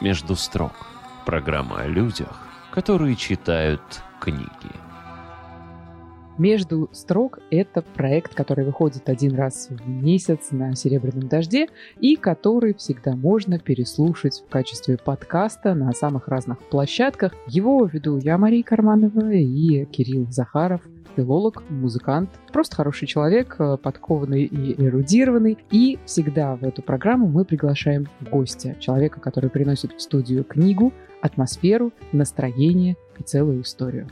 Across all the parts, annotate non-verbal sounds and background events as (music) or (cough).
«Между строк» – программа о людях, которые читают книги. «Между строк» — это проект, который выходит один раз в месяц на «Серебряном дожде» и который всегда можно переслушать в качестве подкаста на самых разных площадках. Его веду я, Мария Карманова, и Кирилл Захаров, филолог, музыкант, просто хороший человек, э, подкованный и эрудированный. И всегда в эту программу мы приглашаем гостя, человека, который приносит в студию книгу, атмосферу, настроение и целую историю.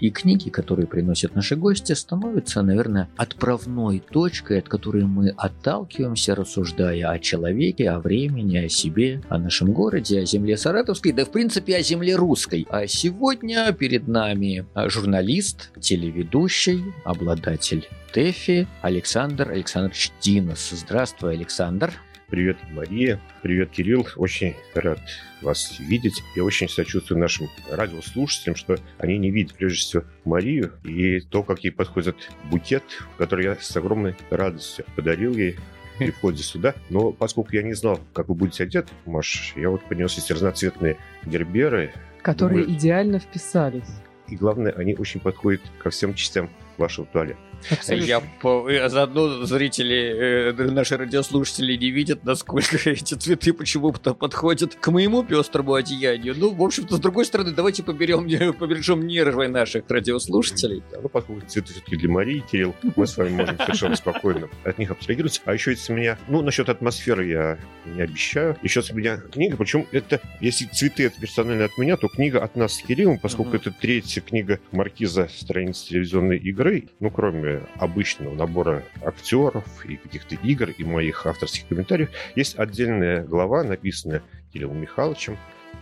И книги, которые приносят наши гости, становятся, наверное, отправной точкой, от которой мы отталкиваемся, рассуждая о человеке, о времени, о себе, о нашем городе, о земле Саратовской, да в принципе о земле русской. А сегодня перед нами журналист, телеведущий, обладатель ТЭФИ Александр Александрович Динос. Здравствуй, Александр. Привет, Мария. Привет, Кирилл. Очень рад вас видеть. Я очень сочувствую нашим радиослушателям, что они не видят, прежде всего, Марию и то, как ей подходит букет, который я с огромной радостью подарил ей при (laughs) входе сюда. Но поскольку я не знал, как вы будете одеты, Маш, я вот принес эти разноцветные герберы. Которые Думаю, идеально вписались. И главное, они очень подходят ко всем частям вашего туалета. Абсолютно. Я по... Заодно зрители, э, наши радиослушатели не видят, насколько (laughs) эти цветы почему-то подходят к моему пестрому одеянию. Ну, в общем-то, с другой стороны, давайте поберем, (laughs) побережем нервы наших радиослушателей. Да, ну, поскольку цветы все-таки для Марии, Кирилл, мы с вами можем совершенно спокойно от них абстрагироваться. А еще если меня, ну, насчет атмосферы я не обещаю. Еще с меня книга, причем это, если цветы это персонально от меня, то книга от нас с Кириллом, поскольку это третья книга Маркиза страниц телевизионной игры, ну, кроме обычного набора актеров и каких-то игр и моих авторских комментариев, есть отдельная глава, написанная Кириллом Михайловичем,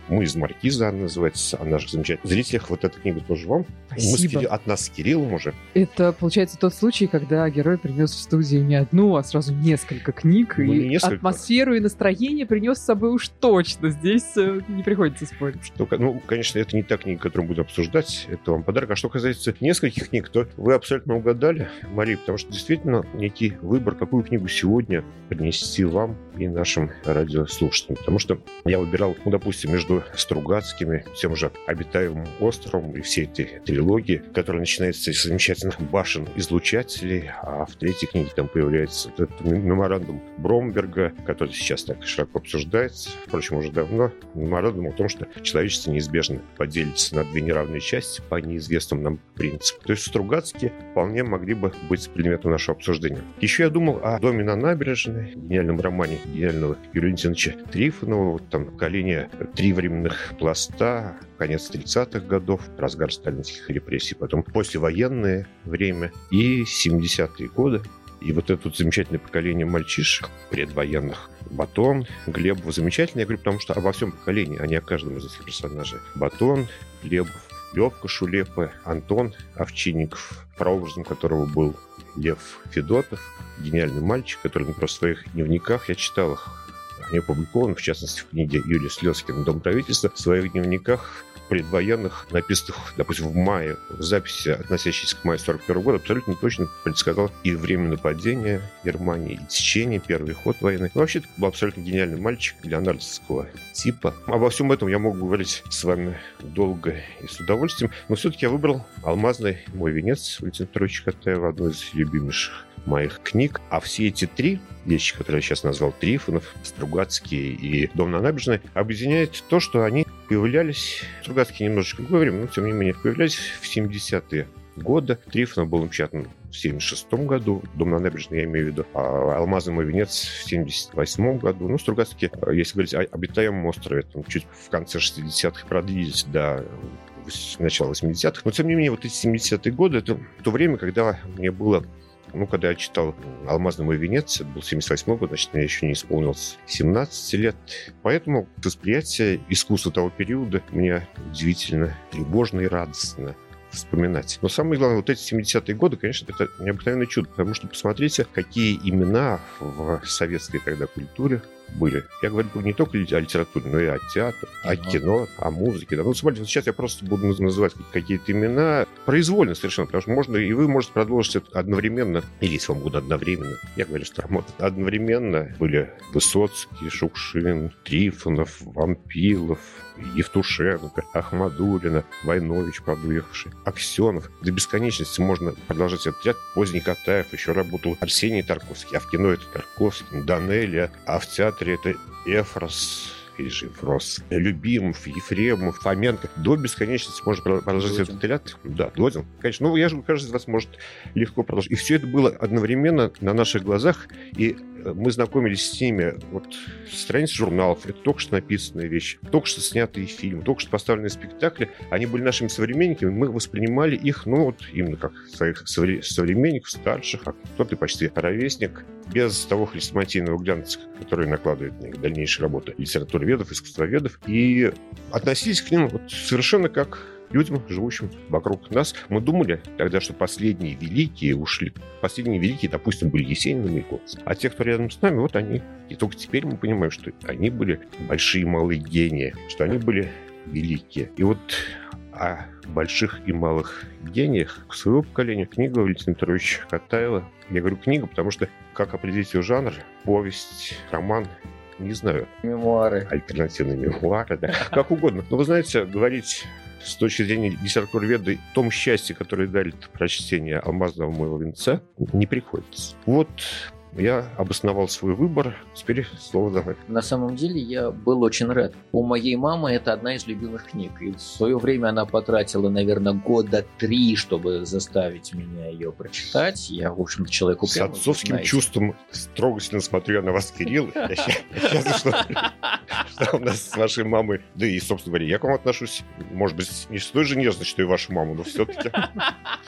мы из Маркиза, она называется, она же замечательная. Зрителях вот эта книга тоже вам. Спасибо. Мы с, от нас с Кириллом уже. Это, получается, тот случай, когда герой принес в студию не одну, а сразу несколько книг. Ну, и несколько. атмосферу и настроение принес с собой уж точно. Здесь э, не приходится спорить. Только, ну, конечно, это не та книга, которую будем обсуждать. Это вам подарок. А что касается нескольких книг, то вы абсолютно угадали, Мария, потому что действительно некий выбор, какую книгу сегодня принести вам и нашим радиослушателям. Потому что я выбирал, ну, допустим, между Стругацкими, тем же обитаемым островом и всей этой трилогии, которая начинается с замечательных башен-излучателей, а в третьей книге там появляется этот меморандум Бромберга, который сейчас так широко обсуждается, впрочем, уже давно, меморандум о том, что человечество неизбежно поделится на две неравные части по неизвестным нам принципам. То есть Стругацкие вполне могли бы быть предметом нашего обсуждения. Еще я думал о «Доме на набережной», гениальном романе гениального Юрия Валентиновича Трифонова, вот там поколение «Три временных пласта, конец 30-х годов, разгар сталинских репрессий, потом послевоенное время и 70-е годы. И вот это вот замечательное поколение мальчишек предвоенных. Батон, Глебов замечательно. Я говорю, потому что обо всем поколении, а не о каждом из этих персонажей. Батон, Глебов, Левка Шулепа, Антон Овчинников, прообразом которого был Лев Федотов, гениальный мальчик, который на просто своих дневниках, я читал их, не опубликован, в частности, в книге Юлии Слезкина «Дом правительства», в своих дневниках предвоенных, написанных, допустим, в мае, в записи, относящейся к маю 41 года, абсолютно точно предсказал и время нападения Германии, и течение, первый ход войны. Ну, вообще, это был абсолютно гениальный мальчик леонардовского типа. Обо всем этом я могу говорить с вами долго и с удовольствием, но все-таки я выбрал «Алмазный мой венец» Валентина Петровича Катаева, одну из любимейших моих книг. А все эти три вещи, которые я сейчас назвал, Трифонов, Стругацкий и Дом на набережной, объединяет то, что они появлялись, Стругацкий немножечко время, но тем не менее, появлялись в 70-е годы. Трифонов был напечатан в 76 году, Дом на набережной, я имею в виду, а «Алмазный мой венец» в 78 году. Ну, Стругацкий, если говорить о обитаемом острове, там чуть в конце 60-х продлились до начала 80-х. Но, тем не менее, вот эти 70-е годы, это то время, когда мне было ну, когда я читал «Алмазный мой венец», это был 78 год, значит, мне еще не исполнилось 17 лет. Поэтому восприятие искусства того периода мне удивительно тревожно и радостно. вспоминать. Но самое главное, вот эти 70-е годы, конечно, это необыкновенное чудо, потому что посмотрите, какие имена в советской тогда культуре были. Я говорю не только о литературе, но и о театре, о кино, о музыке. Да. Ну, смотрите, сейчас я просто буду называть какие-то имена произвольно совершенно, потому что можно, и вы можете продолжить это одновременно, или если вам будет одновременно. Я говорю старомодно. Одновременно были Высоцкий, Шукшин, Трифонов, Вампилов, Евтушенко, Ахмадулина, Войнович, подуехавший, Аксенов. До бесконечности можно продолжать этот ряд. Поздний Катаев еще работал Арсений Тарковский, а в кино это Тарковский, Данелия, а в театре это Эфрос, или же Фрос, Любимов, Ефремов, Фоменко. До бесконечности можно продолжать Додин. этот ряд. Да, Додин. Конечно, ну, я же, каждый из вас может легко продолжить. И все это было одновременно на наших глазах, и мы знакомились с ними. Вот страницы журналов, это только что написанные вещи, только что снятые фильмы, только что поставленные спектакли. Они были нашими современниками, мы воспринимали их, ну, вот именно как своих современников, старших, а кто-то почти ровесник, без того хрестоматийного глянца, который накладывает на дальнейшие работы литературоведов, искусствоведов, и относились к ним вот совершенно как людям, живущим вокруг нас. Мы думали тогда, что последние великие ушли. Последние великие, допустим, были Есенин и Маяковский. А те, кто рядом с нами, вот они. И только теперь мы понимаем, что они были большие малые гении, что они были великие. И вот о больших и малых гениях своего поколения книга Валентина Петровича Катаева. Я говорю книга, потому что как определить ее жанр? Повесть, роман, не знаю. Мемуары. Альтернативные мемуары, да. Как угодно. Но вы знаете, говорить с точки зрения о том счастье, которое дарит прочтение «Алмазного моего венца», не приходится. Вот я обосновал свой выбор. Теперь слово давай. На самом деле я был очень рад. У моей мамы это одна из любимых книг. И в свое время она потратила, наверное, года три, чтобы заставить меня ее прочитать. Я, в общем-то, человек упрямый. С отцовским знаете. чувством трогательно смотрю на вас, Кирилл. Я счастлив, что у нас с вашей мамой, да и, собственно говоря, я к вам отношусь, может быть, не с той же нежностью, что и вашу маму, но все-таки.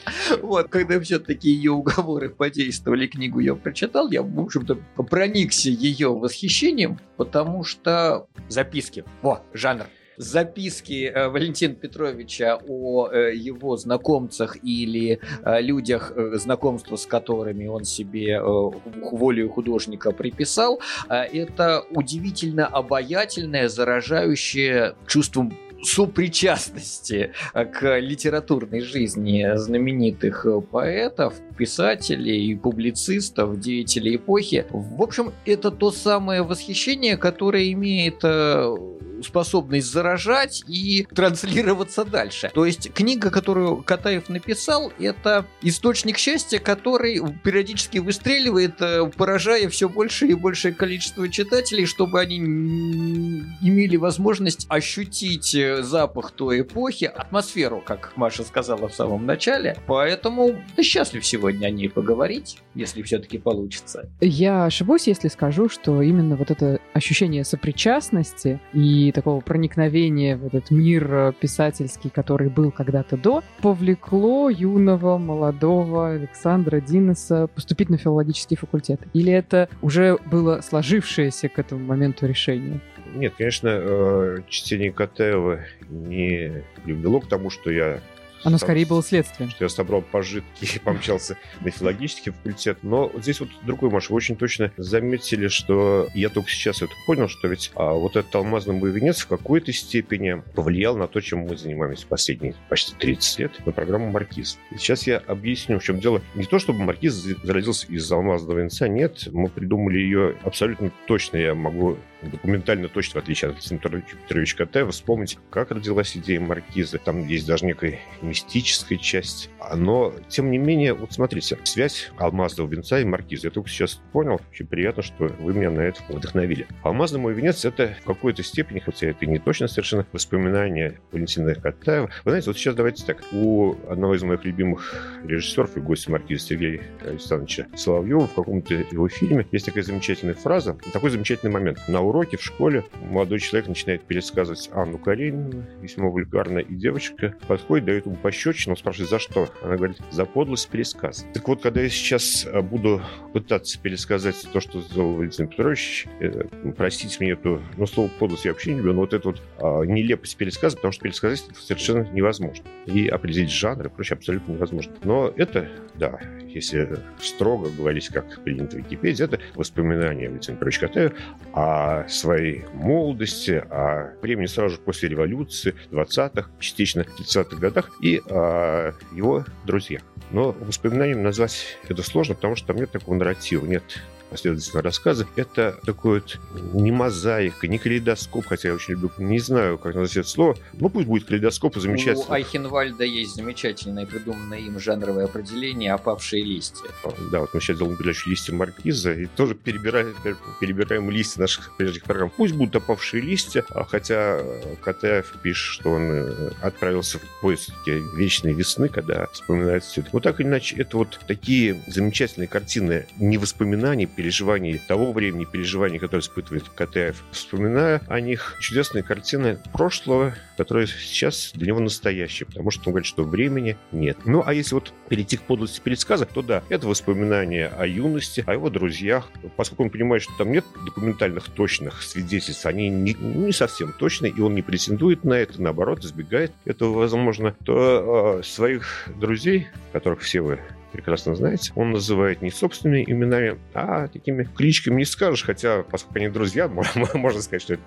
(laughs) Вот, когда все-таки ее уговоры подействовали, книгу я прочитал, я, в общем-то, проникся ее восхищением, потому что записки, во, жанр, записки э, Валентина Петровича о э, его знакомцах или э, людях, знакомства с которыми он себе волею художника приписал, это удивительно обаятельное, заражающее чувством сопричастности э, к литературной жизни знаменитых э, поэтов, писателей, публицистов, деятелей эпохи. В общем, это то самое восхищение, которое имеет э, способность заражать и транслироваться дальше. То есть книга, которую Катаев написал, это источник счастья, который периодически выстреливает, поражая все больше и большее количество читателей, чтобы они имели возможность ощутить запах той эпохи, атмосферу, как Маша сказала в самом начале. Поэтому ты счастлив сегодня о ней поговорить, если все-таки получится. Я ошибусь, если скажу, что именно вот это ощущение сопричастности и такого проникновения в этот мир писательский, который был когда-то до, повлекло юного, молодого Александра Диноса поступить на филологический факультет? Или это уже было сложившееся к этому моменту решение? Нет, конечно, э, чтение Катаева не привело к тому, что я оно скорее было следствием. Что я собрал пожитки и (laughs) помчался на филологический факультет. Но вот здесь вот другой, Маша, вы очень точно заметили, что я только сейчас это понял, что ведь а, вот этот алмазный мой венец в какой-то степени повлиял на то, чем мы занимаемся последние почти 30 лет, на программу «Маркиз». И сейчас я объясню, в чем дело. Не то, чтобы «Маркиз» зародился из алмазного венца, нет. Мы придумали ее абсолютно точно. Я могу документально точно, в отличие от Александра Петровича Катаева, вспомнить, как родилась идея маркизы. Там есть даже некая мистическая часть. Но, тем не менее, вот смотрите, связь алмазного венца и маркизы. Я только сейчас понял. Очень приятно, что вы меня на это вдохновили. Алмазный мой венец — это в какой-то степени, хотя это не точно совершенно, воспоминания Валентина Катаева. Вы знаете, вот сейчас давайте так. У одного из моих любимых режиссеров и гостя маркиза Сергея Александровича Соловьева в каком-то его фильме есть такая замечательная фраза, такой замечательный момент. На уроке в школе молодой человек начинает пересказывать Анну Каренину, весьма вульгарно, и девочка подходит, дает ему пощечину, спрашивает, за что? Она говорит, за подлость пересказа. Так вот, когда я сейчас э, буду пытаться пересказать то, что сделал Валентин Петрович, э, простите мне эту, ну, слово подлость я вообще не люблю, но вот эту вот а, нелепость пересказа, потому что пересказать это совершенно невозможно. И определить жанр и прочее абсолютно невозможно. Но это, да, если строго говорить, как принято в Википедии, это воспоминания Валентина Петровича Катаева о своей молодости, о времени сразу же после революции, 20-х, частично 30-х годах и о его друзьях. Но воспоминанием назвать это сложно, потому что там нет такого нарратива, нет последовательно рассказы. Это такой вот не мозаика, не калейдоскоп, хотя я очень люблю, не знаю, как назвать это слово. Ну, пусть будет калейдоскоп, замечательно. У Айхенвальда есть замечательное придуманное им жанровое определение «опавшие листья». Да, вот мы сейчас делаем передачу «Листья маркиза» и тоже перебираем, перебираем листья наших прежних программ. Пусть будут опавшие листья, а хотя Катаев пишет, что он э, отправился в поиски вечной весны, когда вспоминает все это. Но так или иначе, это вот такие замечательные картины не воспоминаний, переживаний того времени, переживаний, которые испытывает Катаев, вспоминая о них чудесные картины прошлого, которые сейчас для него настоящие, потому что он говорит, что времени нет. Ну, а если вот перейти к подлости пересказа, то да, это воспоминания о юности, о его друзьях, поскольку он понимает, что там нет документальных точных свидетельств, они не, не совсем точные, и он не претендует на это, наоборот, избегает этого, возможно, то э, своих друзей, которых все вы прекрасно знаете, он называет не собственными именами, а такими кличками не скажешь, хотя, поскольку они друзья, (laughs) можно сказать, что это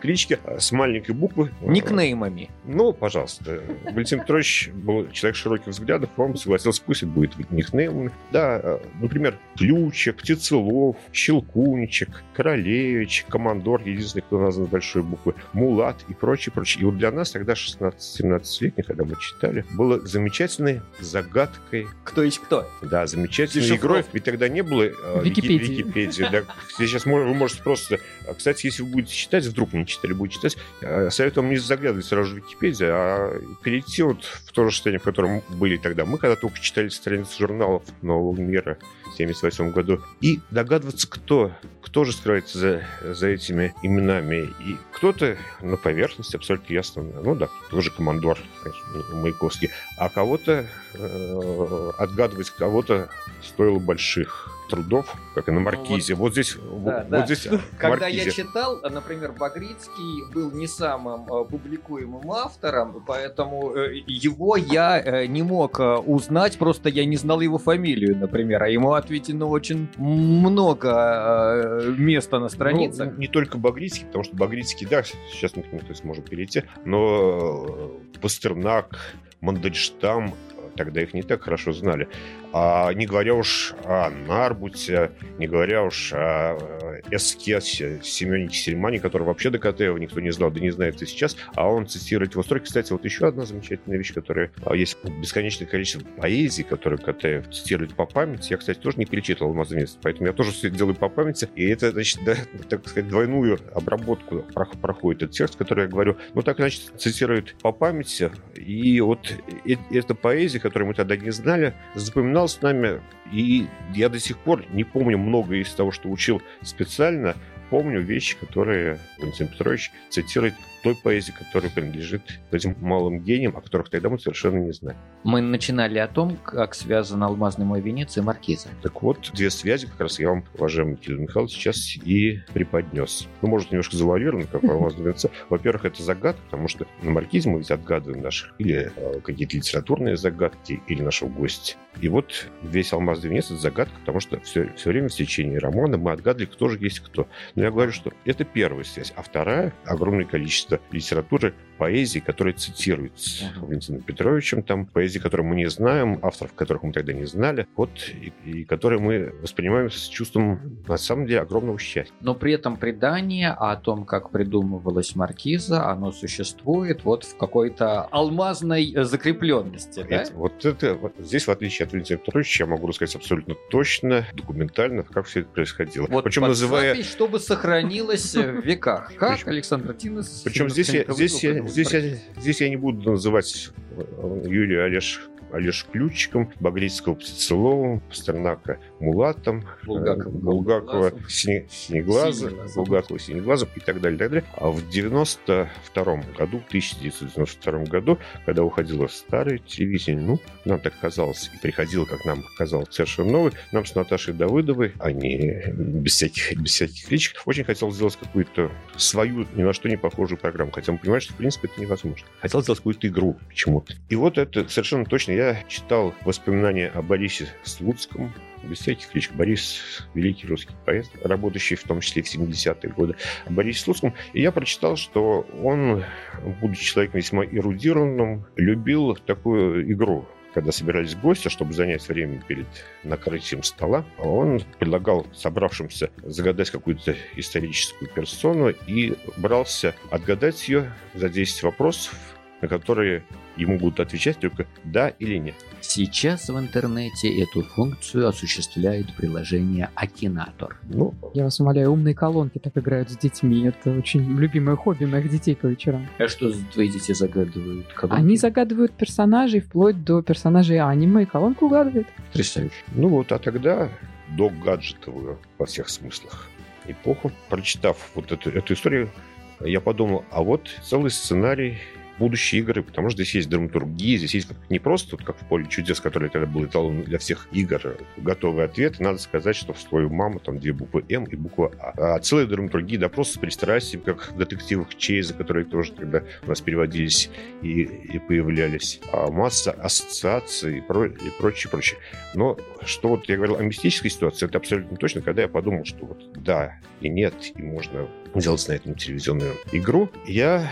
клички с маленькой буквы. Никнеймами. Ну, пожалуйста. Валентин Петрович был человек широких взглядов, он согласился, пусть это будет никнеймами. Да, например, Ключик, Птицелов, Щелкунчик, Королевич, Командор, единственный, кто назван большой буквы, Мулат и прочее, прочее. И вот для нас тогда 16-17-летних, когда мы читали, было замечательной загадкой. Кто есть кто. Да, замечательной игрой. Ведь тогда не было э, Википедии. Википедии да. Сейчас вы можете просто... А, кстати, если вы будете читать, вдруг не читали, будете читать, э, советую вам не заглядывать сразу же в Википедию, а перейти вот в то же состояние, в котором были тогда. Мы когда только читали страницы журналов «Нового мира», 1978 году, и догадываться, кто, кто же скрывается за, за этими именами. И кто-то на поверхности абсолютно ясно, ну да, тоже командор, конечно, Маяковский, а кого-то э, отгадывать кого-то стоило больших трудов, как и на Маркизе. Ну, вот, вот здесь, да, вот, да. здесь (laughs) Когда Маркизе. я читал, например, Багрицкий был не самым э, публикуемым автором, поэтому э, его я э, не мог узнать, просто я не знал его фамилию, например, а ему ответено очень много места на страницах. Ну, не только Багрицкий, потому что Багрицкий, да, сейчас мы к нему сможем перейти, но Пастернак, Мандельштам, тогда их не так хорошо знали. А не говоря уж о Нарбуте, не говоря уж о эскесе Семене Кисельмане, который вообще до Катеева никто не знал, да не знает и сейчас, а он цитирует его строки. Кстати, вот еще одна замечательная вещь, которая а, есть бесконечное количество поэзии, которую Катеев цитирует по памяти. Я, кстати, тоже не перечитывал «Алмазный поэтому я тоже все делаю по памяти, и это, значит, (laughs) да, так сказать, двойную обработку проходит этот текст, который я говорю. Ну, так, значит, цитирует по памяти, и вот эта поэзия, которую мы тогда не знали, запоминал с нами, и я до сих пор не помню много из того, что учил специально, помню вещи, которые Валентин Петрович цитирует той поэзии, которая принадлежит этим малым гениям, о которых тогда мы совершенно не знаем. Мы начинали о том, как связан алмазный мой венец и маркиза. Так вот, две связи как раз я вам, уважаемый Кирилл Михайлович, сейчас и преподнес. Ну, может, немножко завуалировано, как алмазный венец. (laughs) Во-первых, это загадка, потому что на маркизе мы ведь отгадываем наших или э, какие-то литературные загадки, или нашего гостя. И вот весь алмазный венец — это загадка, потому что все, все время в течение романа мы отгадывали, кто же есть кто. Но я говорю, что это первая связь. А вторая — огромное количество литературы, поэзии, которая цитируется uh-huh. Валентином Петровичем, там поэзии, которую мы не знаем, авторов которых мы тогда не знали, вот, и, и которые мы воспринимаем с чувством, на самом деле, огромного счастья. Но при этом предание о том, как придумывалась маркиза, оно существует вот в какой-то алмазной закрепленности, да? Это, вот это, вот здесь, в отличие от Валентина Петровича, я могу рассказать абсолютно точно, документально, как все это происходило. Вот Причем называя... чтобы сохранилось в веках. (laughs) Как Александр Тинес причем здесь я, здесь, я, здесь, я, здесь я не буду называть э, Юрия Олеж Олеж Ключиком, Багрицкого Птицеловым, Пастернака Мулатом, Булгакова, э, Булгакова Сине- Синеглаза. Булгакова Синеглазом и так далее, и так далее. А в 92 году, в 1992 году, когда уходило старое телевидение, ну, нам так казалось, и приходило, как нам казалось, совершенно новый, нам с Наташей Давыдовой, а не без всяких, без всяких кличек, очень хотел сделать какую-то свою, ни на что не похожую программу, хотя мы понимаем, что, в принципе, это невозможно. Хотел сделать какую-то игру почему-то. И вот это совершенно точно. Я читал воспоминания о Борисе Слуцком, без всяких кличек. Борис – великий русский поэт, работающий в том числе в 70-е годы. О Борисе Слуцком. И я прочитал, что он, будучи человеком весьма эрудированным, любил такую игру когда собирались гости, чтобы занять время перед накрытием стола, он предлагал собравшимся загадать какую-то историческую персону и брался отгадать ее за 10 вопросов, на которые ему будут отвечать только «да» или «нет». Сейчас в интернете эту функцию осуществляет приложение Акинатор. Ну, Я вас умоляю, умные колонки так играют с детьми. Это очень любимое хобби моих детей по вечерам. А что твои дети загадывают? Колонки? Они загадывают персонажей вплоть до персонажей аниме, и колонка угадывает. Потрясающе. ну вот, а тогда до гаджетовую во всех смыслах эпоху, прочитав вот эту, эту историю, я подумал, а вот целый сценарий будущей игры, потому что здесь есть драматургия, здесь есть не просто вот как в «Поле чудес», который тогда был эталон для всех игр, готовый ответ. Надо сказать, что в свою маму там две буквы «М» и буква «А». А целая драматургия, просто с пристрастием, как в детективах Чейза, которые тоже тогда у нас переводились и, и появлялись. А масса ассоциаций и, про, и прочее, прочее. Но что вот я говорил о мистической ситуации, это абсолютно точно, когда я подумал, что вот да и нет, и можно сделать на этом телевизионную игру, я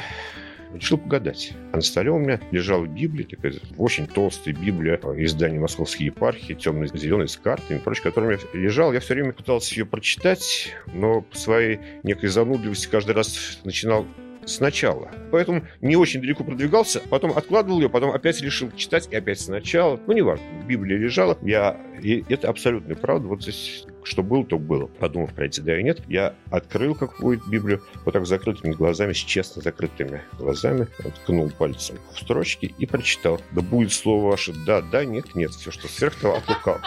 решил погадать. А на столе у меня лежала Библия, такая очень толстая Библия э, издания Московской епархии, темно-зеленой, с картами, прочее, которая у меня лежала. Я все время пытался ее прочитать, но по своей некой занудливости каждый раз начинал сначала. Поэтому не очень далеко продвигался, потом откладывал ее, потом опять решил читать и опять сначала. Ну, неважно, Библия лежала. Я... И это абсолютная правда. Вот здесь что было, то было. Подумав про эти да и нет, я открыл какую-то Библию, вот так закрытыми глазами, с честно закрытыми глазами, ткнул пальцем в строчки и прочитал. Да будет слово ваше да, да, нет, нет. Все, что сверх того, от лукавого.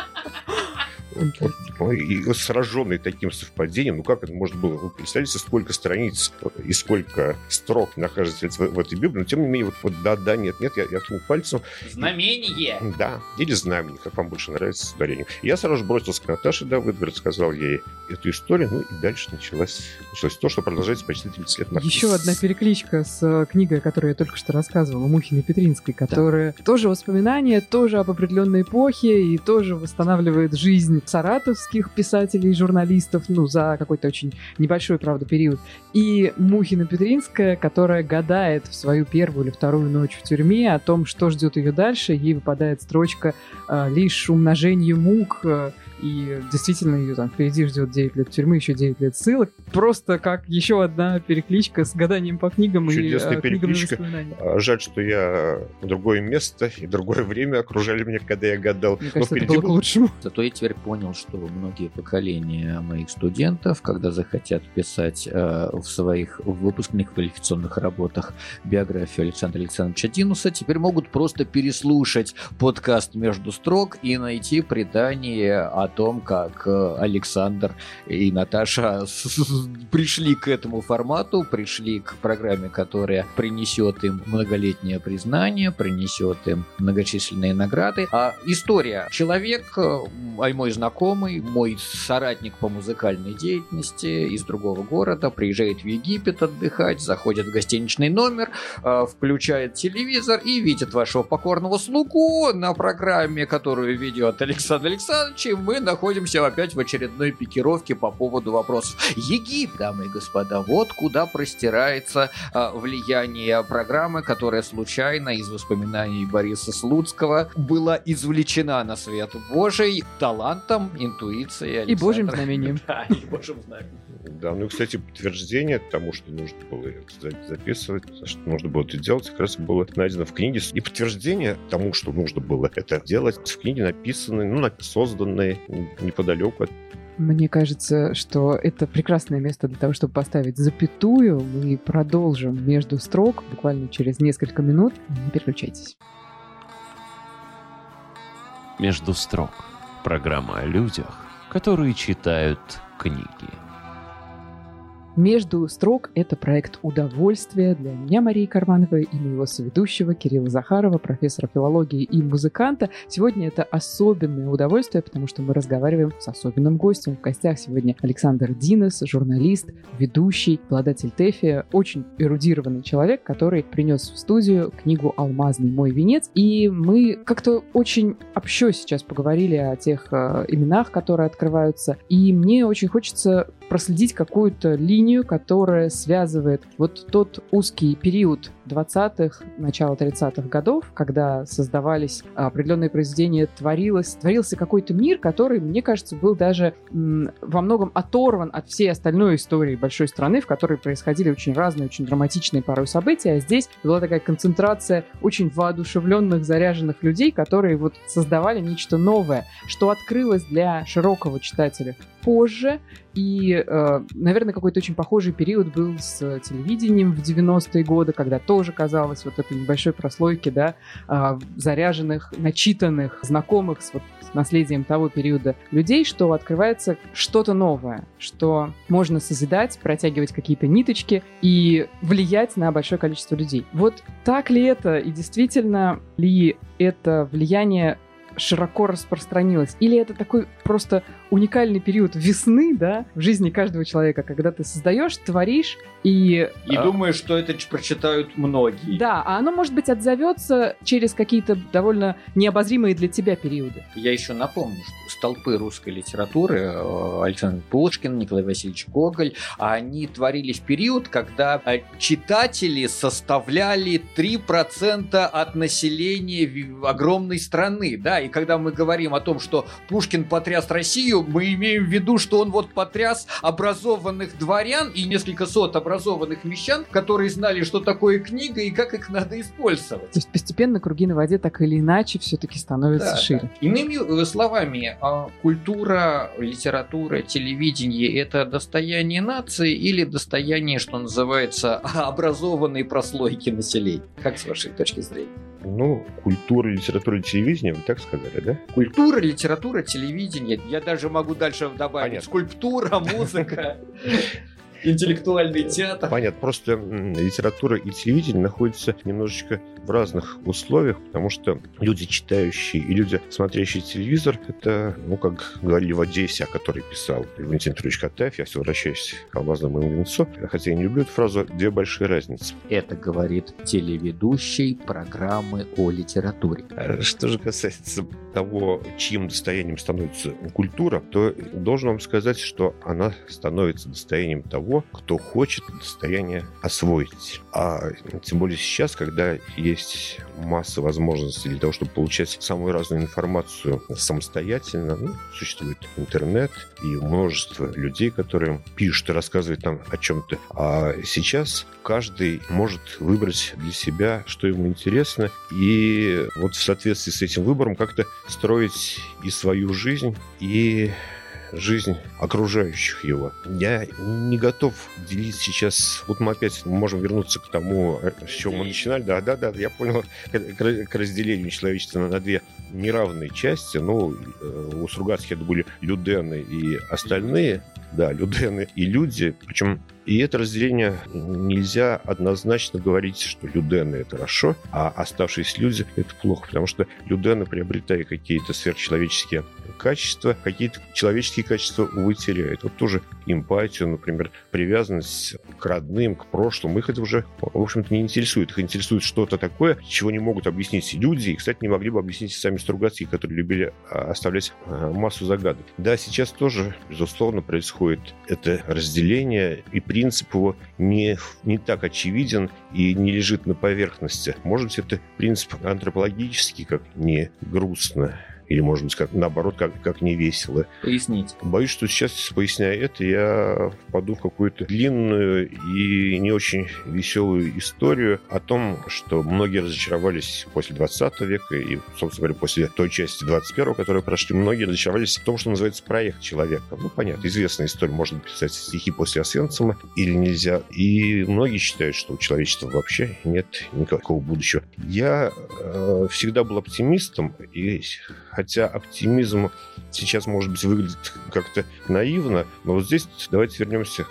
И сраженный таким совпадением, ну как это можно было? Вы представляете, сколько страниц и сколько строк находится в, в этой Библии, но тем не менее, вот, вот да, да, нет, нет, я, я ткнул пальцем, Знамение! да, или знамение, как вам больше нравится с ударением. Я сразу же бросился к Наташе Давыд, рассказал ей эту историю, ну и дальше началось, началось то, что продолжается почти 30 лет. Еще одна перекличка с э, книгой, о которой я только что рассказывала, Мухиной Петринской, которая тоже воспоминания, тоже об определенной эпохе и тоже восстанавливает жизнь саратовских писателей и журналистов, ну, за какой-то очень небольшой, правда, период. И Мухина Петринская, которая гадает в свою первую или вторую ночь в тюрьме о том, что ждет ее дальше, ей выпадает строчка э, «Лишь умножение мук», э, и действительно ее там впереди ждет 9 лет тюрьмы, еще 9 лет ссылок. Просто как еще одна перекличка с гаданием по книгам Чудесная и э, книгами перекличка. А, Жаль, что я другое место и другое время окружали меня, когда я гадал. Мне Но кажется, это впереди было к лучшему. Зато я теперь понял, что многие поколения моих студентов, когда захотят писать э, в своих выпускных квалификационных работах биографию Александра Александровича Динуса, теперь могут просто переслушать подкаст «Между строк» и найти предание о том, как э, Александр и Наташа пришли к этому формату, пришли к программе, которая принесет им многолетнее признание, принесет им многочисленные награды. А история. Человек, э, мой знакомый, мой соратник по музыкальной деятельности из другого города, приезжает в Египет отдыхать, заходит в гостиничный номер, э, включает телевизор и видит вашего покорного слугу на программе, которую ведет Александр Александрович, и мы находимся опять в очередной пикировке по поводу вопросов. Египет, дамы и господа, вот куда простирается а, влияние программы, которая случайно из воспоминаний Бориса Слуцкого была извлечена на свет Божий талантом, интуицией И божьим Александра. знамением. (laughs) Да, и божьим знамением. Да, ну и, кстати, подтверждение тому, что нужно было записывать, что нужно было это делать, как раз было найдено в книге. И подтверждение тому, что нужно было это делать, в книге написаны, ну, созданные неподалеку от Мне кажется, что это прекрасное место для того, чтобы поставить запятую. Мы продолжим между строк буквально через несколько минут. Не переключайтесь. Между строк. Программа о людях, которые читают книги. «Между строк» — это проект удовольствия для меня, Марии Кармановой, и моего соведущего Кирилла Захарова, профессора филологии и музыканта. Сегодня это особенное удовольствие, потому что мы разговариваем с особенным гостем. В гостях сегодня Александр Динес, журналист, ведущий, обладатель ТЭФИ, очень эрудированный человек, который принес в студию книгу «Алмазный мой венец». И мы как-то очень общо сейчас поговорили о тех э, именах, которые открываются. И мне очень хочется проследить какую-то линию, которая связывает вот тот узкий период 20-х, начала 30-х годов, когда создавались определенные произведения, творилось, творился какой-то мир, который, мне кажется, был даже во многом оторван от всей остальной истории большой страны, в которой происходили очень разные, очень драматичные порой события, а здесь была такая концентрация очень воодушевленных, заряженных людей, которые вот создавали нечто новое, что открылось для широкого читателя позже, и, э, наверное, какой-то очень похожий период был с телевидением в 90-е годы, когда тоже казалось вот этой небольшой прослойки, да, э, заряженных, начитанных, знакомых с, вот, наследием того периода людей, что открывается что-то новое, что можно созидать, протягивать какие-то ниточки и влиять на большое количество людей. Вот так ли это и действительно ли это влияние широко распространилось? Или это такой просто уникальный период весны, да, в жизни каждого человека, когда ты создаешь, творишь и... И э, думаешь, что это прочитают многие. Да, а оно, может быть, отзовется через какие-то довольно необозримые для тебя периоды. Я еще напомню, что столпы русской литературы э, Александр Пушкин, Николай Васильевич Гоголь, они творились в период, когда э, читатели составляли 3% от населения огромной страны, да, и когда мы говорим о том, что Пушкин потряс Россию, мы имеем в виду, что он вот потряс образованных дворян и несколько сот образованных мещан, которые знали, что такое книга и как их надо использовать. То есть постепенно круги на воде так или иначе все-таки становятся да, шире. Да. Иными э, словами, а культура, литература, телевидение – это достояние нации или достояние, что называется, (laughs) образованной прослойки населения? Как с вашей точки зрения? Ну, культура, литература, телевидение, вы так сказали, да? Культура, литература, телевидение. Я даже могу дальше добавить. Понятно. Скульптура, (laughs) музыка. интеллектуальный театр. Понятно, просто литература и телевидение находятся немножечко в разных условиях, потому что люди, читающие и люди, смотрящие телевизор, это, ну, как говорили в Одессе, о которой писал Валентин Петрович Катаев, я все возвращаюсь к алмазному венцу, хотя я не люблю эту фразу, две большие разницы. Это говорит телеведущий программы о литературе. А что же касается того, чьим достоянием становится культура, то должен вам сказать, что она становится достоянием того, кто хочет состояние освоить. А тем более сейчас, когда есть масса возможностей для того, чтобы получать самую разную информацию самостоятельно, ну, существует интернет и множество людей, которые пишут и рассказывают нам о чем-то. А сейчас каждый может выбрать для себя, что ему интересно, и вот в соответствии с этим выбором как-то строить и свою жизнь, и жизнь окружающих его. Я не готов делить сейчас... Вот мы опять можем вернуться к тому, э, с чего мы начинали. Да, да, да, я понял, (laughs) к разделению человечества на две неравные части. Ну, э, у Стругацких это были людены и остальные. Да, людены и люди. Причем и это разделение нельзя однозначно говорить, что людены это хорошо, а оставшиеся люди это плохо, потому что людены, приобретая какие-то сверхчеловеческие качества, какие-то человеческие качества, увы, теряют. Вот тоже эмпатию, например, привязанность к родным, к прошлому, их это уже, в общем-то, не интересует. Их интересует что-то такое, чего не могут объяснить люди, и, кстати, не могли бы объяснить сами Стругацкие, которые любили а, оставлять а, массу загадок. Да, сейчас тоже, безусловно, происходит это разделение, и при принцип его не, не так очевиден и не лежит на поверхности. Может быть, это принцип антропологический, как не грустно Или, может быть, как, наоборот, как, как не весело. Поясните. Боюсь, что сейчас, поясняя это, я впаду в какую-то длинную и не очень веселую историю о том, что многие разочаровались после 20 века и, собственно говоря, после той части 21-го, которую прошли, многие разочаровались в том, что называется проект человека. Ну, понятно, известная история, можно писать стихи после Освенцима или нельзя. И многие считают, что у человечества вообще нет никакого будущего. Я э, всегда был оптимистом, и хотя оптимизм сейчас, может быть, выглядит как-то наивно, но вот здесь давайте вернемся к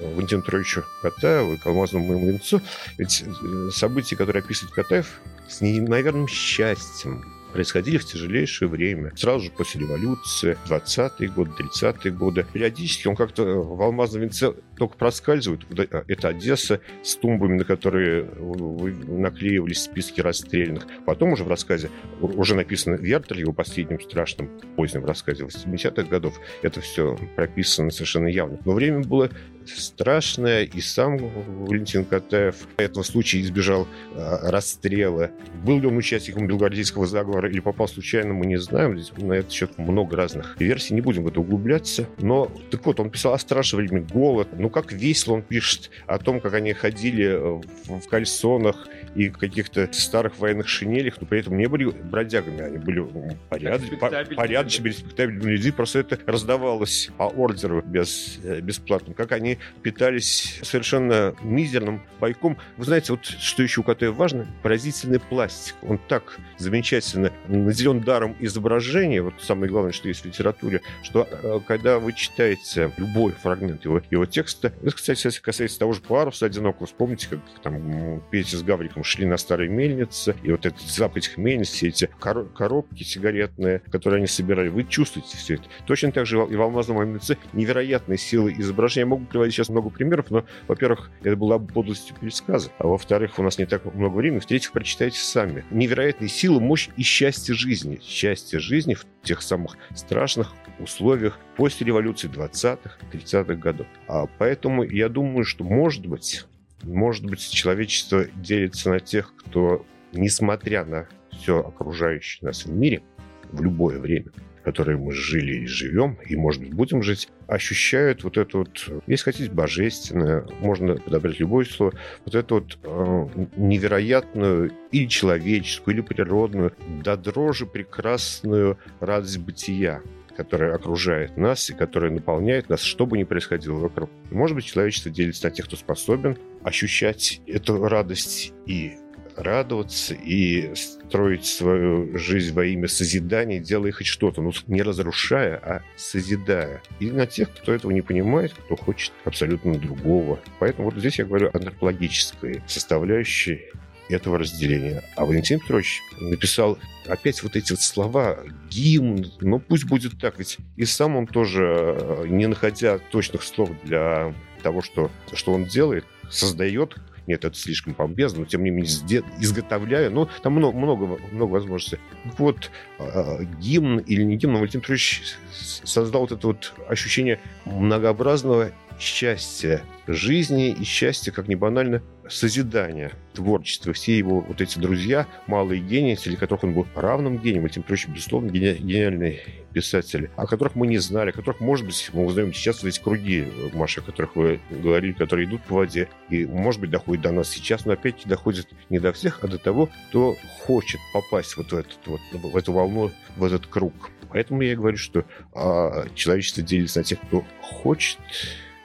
Валентину Петровичу Катаеву и к алмазному моему лицу. Ведь э, события, которые описывает Катаев, с неимоверным счастьем происходили в тяжелейшее время. Сразу же после революции, 20-е годы, 30-е годы. Периодически он как-то в алмазном венце только проскальзывает. Это Одесса с тумбами, на которые наклеивались списки расстрелянных. Потом уже в рассказе, уже написано Вертель, его последнем страшном позднем рассказе 80-х годов, это все прописано совершенно явно. Но время было страшное, и сам Валентин Катаев в этом случае избежал э, расстрела. Был ли он участником белгвардейского заговора или попал случайно, мы не знаем. Здесь на этот счет много разных версий, не будем в это углубляться. Но, так вот, он писал о страшном времени, голод, ну, как весело он пишет о том, как они ходили э, в, в кальсонах и каких-то старых военных шинелях, но при этом не были бродягами, они были порядочными, порядочными, респектабельными людьми, просто это раздавалось по ордеру без, э, бесплатно. Как они питались совершенно мизерным пайком. Вы знаете, вот что еще у КТ важно? Поразительный пластик. Он так замечательно наделен даром изображения, вот самое главное, что есть в литературе, что э, когда вы читаете любой фрагмент его, его текста. Это, кстати, касается того же Паруса одинокого. Вспомните, как там Петя с Гавриком шли на старой мельнице, и вот этот запах мельниц, все эти кор- коробки сигаретные, которые они собирали, вы чувствуете все это. Точно так же и в «Алмазном мельнице» невероятные силы изображения. Я могу приводить сейчас много примеров, но, во-первых, это была подлостью пересказа, а во-вторых, у нас не так много времени, в-третьих, прочитайте сами. Невероятные силы, мощь и счастье жизни. Счастье жизни в тех самых страшных условиях после революции 20-х, 30-х годов. А поэтому я думаю, что, может быть, может быть, человечество делится на тех, кто, несмотря на все окружающее нас в мире, в любое время, в которое мы жили и живем, и, может быть, будем жить, ощущают вот это вот, если хотите, божественное, можно подобрать любое слово, вот эту вот э, невероятную или человеческую, или природную, до дрожи прекрасную радость бытия которая окружает нас и которая наполняет нас, что бы ни происходило вокруг. Может быть, человечество делится на тех, кто способен ощущать эту радость и радоваться и строить свою жизнь во имя созидания, делая хоть что-то, ну, не разрушая, а созидая. И на тех, кто этого не понимает, кто хочет абсолютно другого. Поэтому вот здесь я говорю антропологической составляющей этого разделения. А Валентин Петрович написал опять вот эти вот слова, гимн, ну пусть будет так, ведь и сам он тоже, э, не находя точных слов для того, что, что он делает, создает нет, это слишком помпезно, но тем не менее изготовляю. Ну, там много, много, много возможностей. Вот э, гимн или не гимн, но Валентин Петрович создал вот это вот ощущение многообразного счастья жизни и счастья, как ни банально, созидания, творчества. Все его вот эти друзья, малые гении, среди которых он был равным гением, этим прочим, безусловно, гени- гениальные писатели, о которых мы не знали, о которых, может быть, мы узнаем сейчас вот эти круги, Маша, о которых вы говорили, которые идут по воде, и, может быть, доходят до нас сейчас, но опять доходят не до всех, а до того, кто хочет попасть вот в, этот, вот, в эту волну, в этот круг. Поэтому я говорю, что а, человечество делится на тех, кто хочет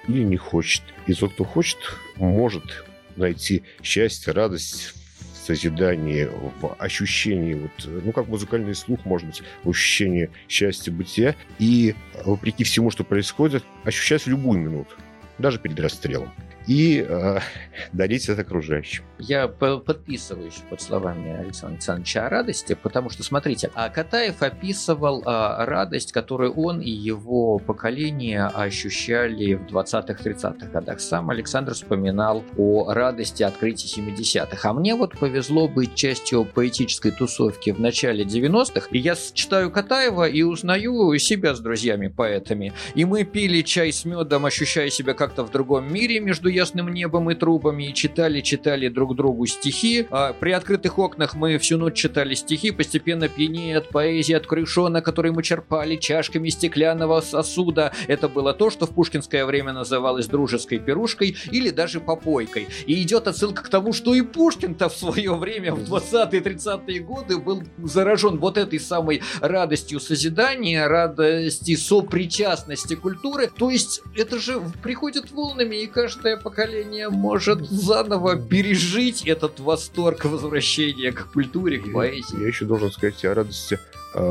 или не хочет. И тот, кто хочет, может найти счастье, радость в созидании, в ощущении, вот, ну, как музыкальный слух, может быть, в ощущении счастья бытия. И, вопреки всему, что происходит, ощущать в любую минуту, даже перед расстрелом и э, (laughs) дарить это окружающим. Я подписываюсь под словами Александра Александровича о радости, потому что, смотрите, а Катаев описывал а, радость, которую он и его поколение ощущали в 20-30-х годах. Сам Александр вспоминал о радости открытия 70-х. А мне вот повезло быть частью поэтической тусовки в начале 90-х, и я читаю Катаева и узнаю себя с друзьями-поэтами. И мы пили чай с медом, ощущая себя как-то в другом мире между ясным небом и трубами и читали-читали друг другу стихи. А при открытых окнах мы всю ночь читали стихи, постепенно пьянее от поэзии, от крышона, который мы черпали чашками стеклянного сосуда. Это было то, что в пушкинское время называлось дружеской пирушкой или даже попойкой. И идет отсылка к тому, что и Пушкин-то в свое время, в 20-30-е годы, был заражен вот этой самой радостью созидания, радости сопричастности культуры. То есть это же приходит волнами, и каждое поколение может заново пережить этот восторг возвращения к культуре, к поэзии. Я еще должен сказать о радости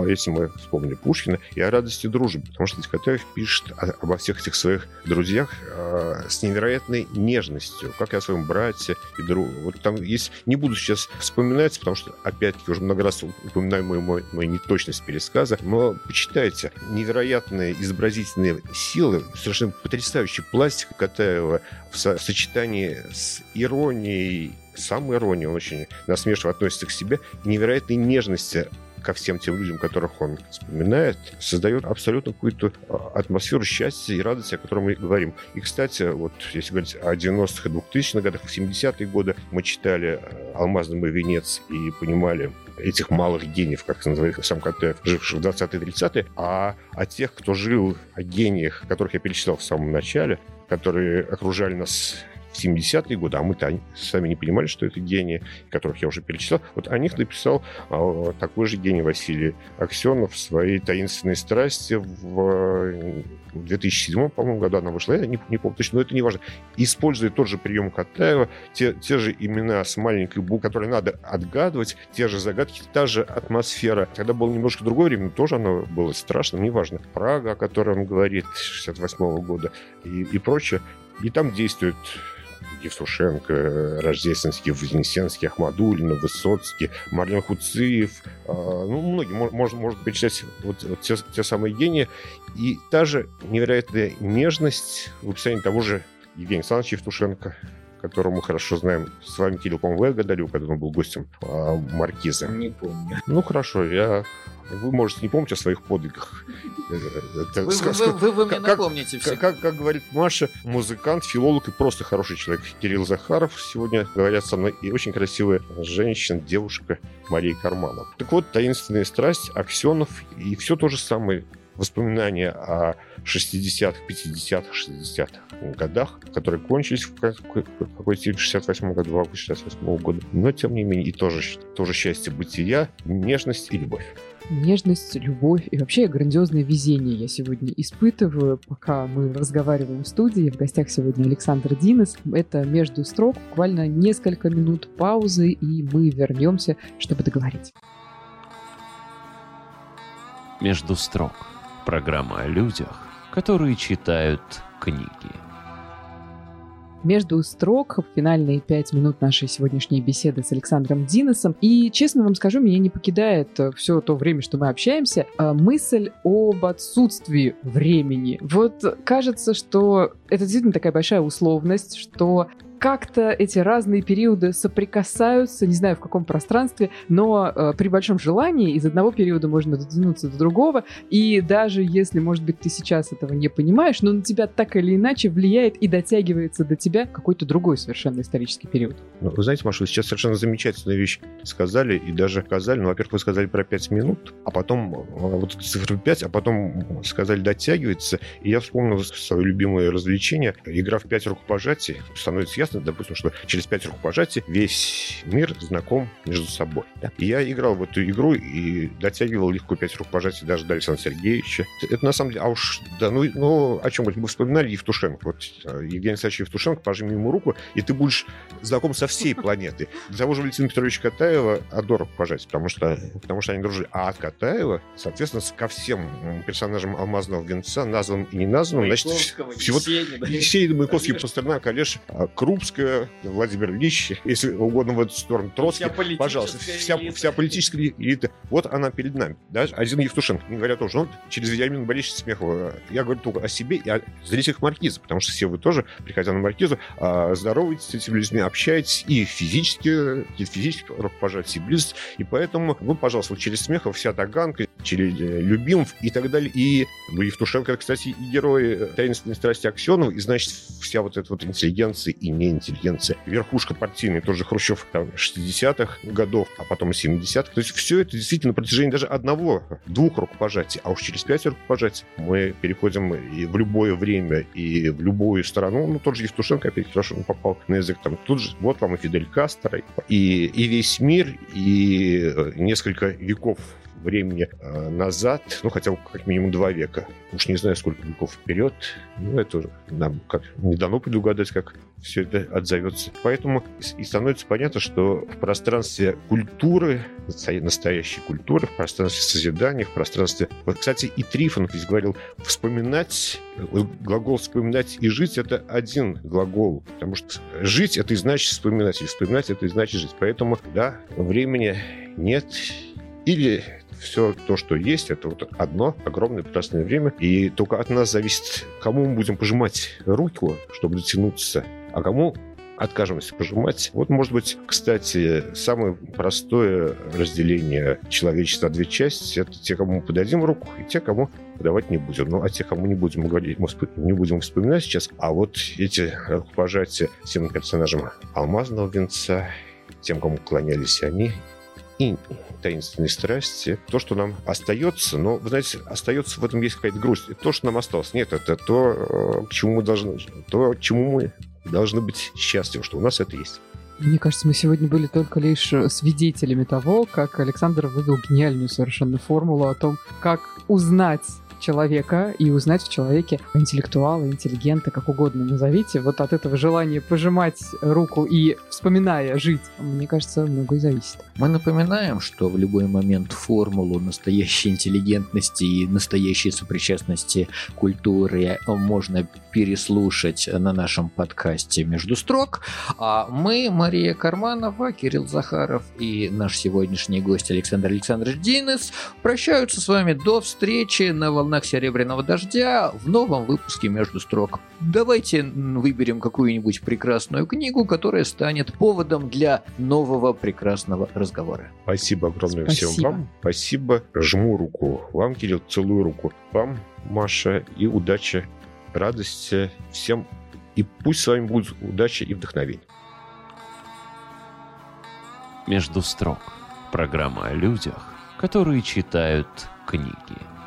если мы вспомним Пушкина, и о радости дружбы. Потому что Катаев пишет обо всех этих своих друзьях а, с невероятной нежностью, как и о своем брате и другу. Вот там есть... Не буду сейчас вспоминать, потому что, опять-таки, уже много раз упоминаю мою, мою, мою неточность пересказа, но почитайте. Невероятные изобразительные силы, совершенно потрясающий пластик Катаева в сочетании с иронией сам ирония, он очень насмешливо относится к себе, и невероятной нежности ко всем тем людям, которых он вспоминает, создает абсолютно какую-то а, атмосферу счастья и радости, о которой мы говорим. И, кстати, вот если говорить о 90-х и 2000-х годах, в 70-е годы мы читали э, «Алмазный мой венец» и понимали этих малых гениев, как называет сам Катаев, живших в 20-е 30-е, а о тех, кто жил, о гениях, которых я перечислял в самом начале, которые окружали нас 70-е годы, а мы-то сами не понимали, что это гении, которых я уже перечислял. Вот о них написал а, такой же гений Василий Аксенов в своей «Таинственной страсти» в 2007, по-моему, году она вышла, я не, не помню точно, но это не важно. Используя тот же прием Катаева, те, те же имена с маленькой буквы, которые надо отгадывать, те же загадки, та же атмосфера. Тогда было немножко другое время, тоже оно было страшным, неважно. Прага, о которой он говорит, 68 -го года и, и прочее. И там действует Евтушенко, Рождественский, Вознесенский, Ахмадулина, Высоцкий, Марлен Хуциев, э, ну, многие, можно, можно перечислять вот, вот те, те самые гении. И та же невероятная нежность в описании того же Евгения Александровича Евтушенко, которого мы хорошо знаем. С вами по-моему, вы отгадали, когда он был гостем а, Маркиза. Не помню. Ну, хорошо, я вы можете не помнить о своих подвигах. Вы, вы, вы, вы мне как, напомните все. Как, как, как говорит Маша, музыкант, филолог и просто хороший человек Кирилл Захаров сегодня говорят со мной. И очень красивая женщина, девушка Мария Карманов. Так вот, «Таинственная страсть», Аксенов и все то же самое воспоминания о 60-х, 50-х, 60-х годах, которые кончились в какой-то стиль в 68 году, в августе 68 года. Но, тем не менее, и тоже, тоже счастье бытия, нежность и любовь нежность, любовь и вообще грандиозное везение я сегодня испытываю, пока мы разговариваем в студии. В гостях сегодня Александр Динес. Это между строк, буквально несколько минут паузы, и мы вернемся, чтобы договорить. Между строк. Программа о людях, которые читают книги между строк финальные пять минут нашей сегодняшней беседы с Александром Диносом. И, честно вам скажу, меня не покидает э, все то время, что мы общаемся, э, мысль об отсутствии времени. Вот кажется, что это действительно такая большая условность, что как-то эти разные периоды соприкасаются, не знаю в каком пространстве, но э, при большом желании из одного периода можно дотянуться до другого, и даже если, может быть, ты сейчас этого не понимаешь, но на тебя так или иначе влияет и дотягивается до тебя какой-то другой совершенно исторический период. Ну, вы знаете, Маша, вы сейчас совершенно замечательную вещь сказали, и даже сказали, ну, во-первых, вы сказали про 5 минут, а потом э, вот цифра 5, а потом сказали дотягивается, и я вспомнил свое любимое развлечение, игра в 5 рукопожатий, становится ясно, ясно, допустим, что через пять рукопожатий весь мир знаком между собой. Да? И я играл в эту игру и дотягивал легко пять рукопожатий даже до Александра Сергеевича. Это на самом деле, а уж, да, ну, ну о чем мы вспоминали Евтушенко. Вот э, Евгений Александрович Евтушенко, пожми ему руку, и ты будешь знаком со всей (laughs) планетой. Для того же Валентина Петровича Катаева одно рукопожатие, потому что, потому что они дружили. А от Катаева, соответственно, ко всем персонажам «Алмазного венца», названным и не названным, значит, (laughs) всего... Есенин, Маяковский, (laughs) Пастернак, Олеж, Круг, Крупская, Владимир Ильич, если угодно в эту сторону, Троцкий, вся пожалуйста, вся, элита. вся политическая элита, вот она перед нами. Да? Один Евтушенко, не говоря тоже, он через Вениамина Борисовича Смехова, я говорю только о себе и о зрителях Маркиза, потому что все вы тоже, приходя на Маркизу, а, здороваетесь с этими людьми, общаетесь и физически, и физически рукопожатие, и близость, и поэтому, ну, пожалуйста, вот через Смехова вся Таганка, Любимов и так далее. И Евтушенко, кстати, и герой таинственной страсти Аксенова, и, значит, вся вот эта вот интеллигенция и неинтеллигенция. Верхушка партийная, тоже Хрущев там 60-х годов, а потом 70-х. То есть все это действительно на протяжении даже одного, двух рукопожатий, а уж через пять рукопожатий мы переходим и в любое время, и в любую страну. Ну, тот же Евтушенко, опять хорошо попал на язык. Там, тут же, вот вам и Фидель Кастро, и, и весь мир, и э, несколько веков времени э, назад, ну, хотя бы как минимум два века. Уж не знаю, сколько веков вперед. Ну, это нам как не дано предугадать, как все это отзовется. Поэтому и становится понятно, что в пространстве культуры, настоящей культуры, в пространстве созидания, в пространстве... Вот, кстати, и Трифонов здесь говорил, вспоминать, глагол «вспоминать» и «жить» — это один глагол, потому что жить — это и значит вспоминать, и вспоминать — это и значит жить. Поэтому, да, времени нет, или все то, что есть, это вот одно огромное прекрасное время. И только от нас зависит, кому мы будем пожимать руку, чтобы дотянуться, а кому откажемся пожимать. Вот, может быть, кстати, самое простое разделение человечества на две части – это те, кому мы подадим руку, и те, кому подавать не будем. Ну, а те, кому не будем говорить, мы не будем вспоминать сейчас, а вот эти рукопожатия всем персонажам «Алмазного венца», тем, кому клонялись они, и таинственной страсти, то, что нам остается, но, вы знаете, остается в этом есть какая-то грусть. То, что нам осталось. Нет, это то, э, к чему мы должны, то, чему мы должны быть счастливы, что у нас это есть. Мне кажется, мы сегодня были только лишь свидетелями того, как Александр вывел гениальную совершенно формулу о том, как узнать человека и узнать в человеке интеллектуала, интеллигента, как угодно назовите. Вот от этого желания пожимать руку и, вспоминая, жить, мне кажется, многое зависит. Мы напоминаем, что в любой момент формулу настоящей интеллигентности и настоящей сопричастности культуры можно переслушать на нашем подкасте «Между строк». А мы, Мария Карманова, Кирилл Захаров и наш сегодняшний гость Александр Александрович Динес прощаются с вами до встречи на волнах волнах серебряного дождя в новом выпуске «Между строк». Давайте выберем какую-нибудь прекрасную книгу, которая станет поводом для нового прекрасного разговора. Спасибо огромное Спасибо. всем вам. Спасибо. Жму руку вам, Кирилл, целую руку вам, Маша, и удачи, радости всем. И пусть с вами будет удача и вдохновение. «Между строк» – программа о людях, которые читают книги.